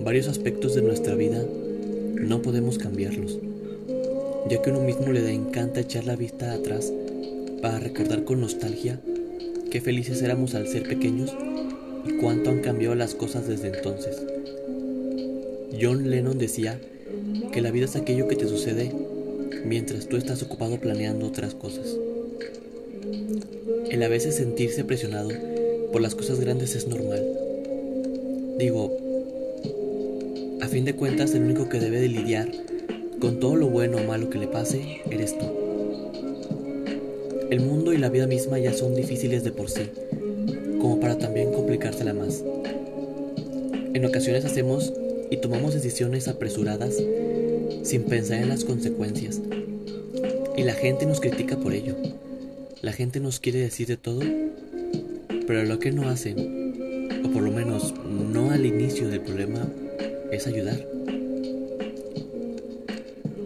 varios aspectos de nuestra vida no podemos cambiarlos, ya que uno mismo le encanta echar la vista atrás para recordar con nostalgia qué felices éramos al ser pequeños y cuánto han cambiado las cosas desde entonces. John Lennon decía que la vida es aquello que te sucede mientras tú estás ocupado planeando otras cosas. El a veces sentirse presionado por las cosas grandes es normal. Digo, a fin de cuentas el único que debe de lidiar con todo lo bueno o malo que le pase eres tú. El mundo y la vida misma ya son difíciles de por sí, como para también complicársela más. En ocasiones hacemos y tomamos decisiones apresuradas sin pensar en las consecuencias. Y la gente nos critica por ello. La gente nos quiere decir de todo, pero lo que no hacen, o por lo menos no al inicio del problema, es ayudar.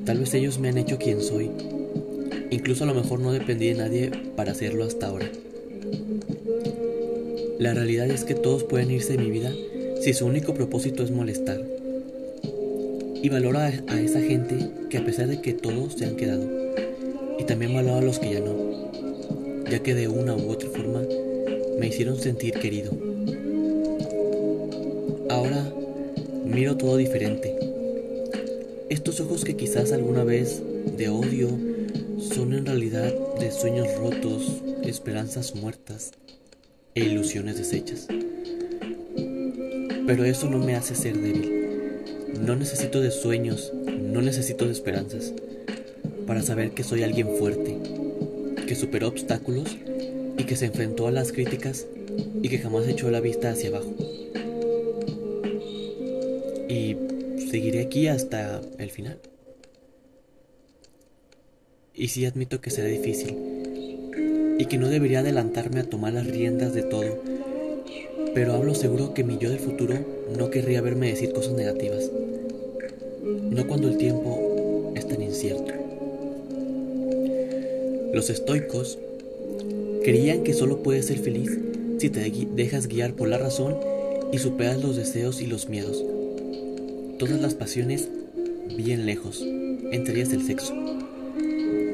Tal vez ellos me han hecho quien soy. Incluso a lo mejor no dependí de nadie para hacerlo hasta ahora. La realidad es que todos pueden irse de mi vida si su único propósito es molestar. Y valoro a, esa gente que a pesar de que todos se han quedado. Y también valoro a los que ya no ya que de una u otra forma me hicieron sentir querido. Ahora miro todo diferente. Estos ojos que quizás alguna vez de odio son en realidad de sueños rotos, esperanzas muertas e ilusiones deshechas. Pero eso no me hace ser débil. No necesito de sueños, no necesito de esperanzas para saber que soy alguien fuerte, que superó obstáculos y que se enfrentó a las críticas y que jamás echó la vista hacia abajo. Y seguiré aquí hasta el final. Y sí admito que será difícil y que no debería adelantarme a tomar las riendas de todo, pero hablo seguro que mi yo del futuro no querría verme decir cosas negativas, no cuando el tiempo es tan incierto. Los estoicos creían que solo puedes ser feliz si te dejas guiar por la razón y superas los deseos y los miedos. Todas las pasiones bien lejos, entre ellas el sexo.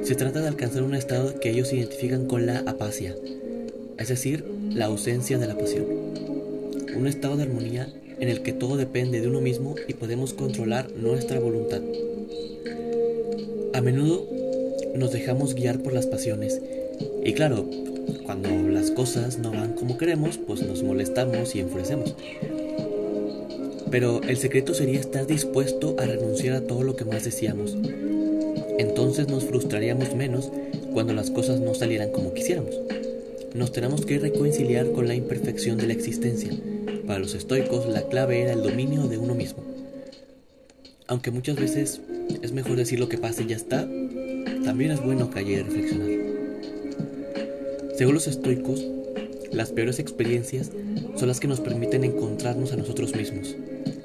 Se trata de alcanzar un estado que ellos identifican con la apacia, es decir, la ausencia de la pasión. Un estado de armonía en el que todo depende de uno mismo y podemos controlar nuestra voluntad. A menudo nos dejamos guiar por las pasiones. Y claro, cuando las cosas no van como queremos, pues nos molestamos y enfurecemos. Pero el secreto sería estar dispuesto a renunciar a todo lo que más deseamos. Entonces nos frustraríamos menos cuando las cosas no salieran como quisiéramos. Nos tenemos que reconciliar con la imperfección de la existencia. Para los estoicos la clave era el dominio de uno mismo. Aunque muchas veces es mejor decir lo que pasa y ya está, también es bueno callar y reflexionar. Según los estoicos, las peores experiencias son las que nos permiten encontrarnos a nosotros mismos.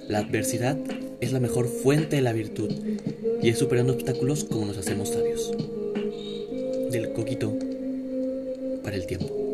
La adversidad es la mejor fuente de la virtud y es superando obstáculos como nos hacemos sabios. Del coquito para el tiempo.